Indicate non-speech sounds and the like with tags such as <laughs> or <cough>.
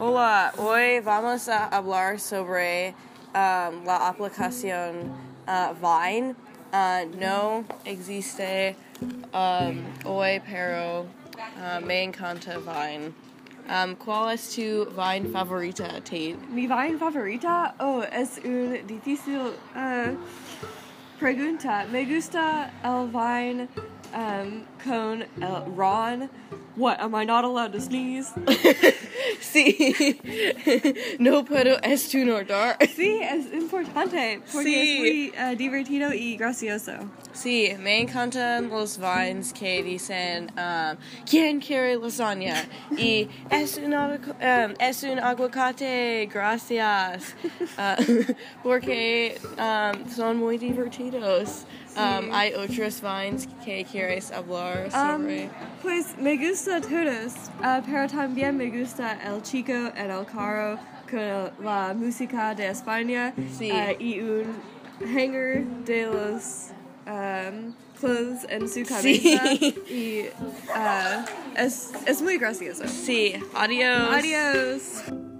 Hola, hoy vamos a hablar sobre um, la aplicación uh, Vine. Uh, no existe um, hoy, pero uh, me encanta Vine. Um, ¿Cuál es tu Vine favorita, Tate? Mi Vine favorita? Oh, es un difícil uh, pregunta. Me gusta el Vine um, con el Ron. What, am I not allowed to sneeze? <laughs> sí, no puedo estornudar. Sí, es importante porque Sí. es muy uh, divertido y gracioso. Sí, me encantan los vines que dicen um, ¿Quién quiere lasagna? Y es un, um, es un aguacate, gracias. Uh, <laughs> <laughs> porque um, son muy divertidos. Um, Sí. hay otros vines que quieres hablar Um, sobre. pues me gusta todos, uh, pero también me gusta el chico en el carro con la música de España Sí. uh, y un hanger de los um, clothes en su cabeza Sí. <laughs> y uh, es, es muy gracioso. sí, adiós. Adiós.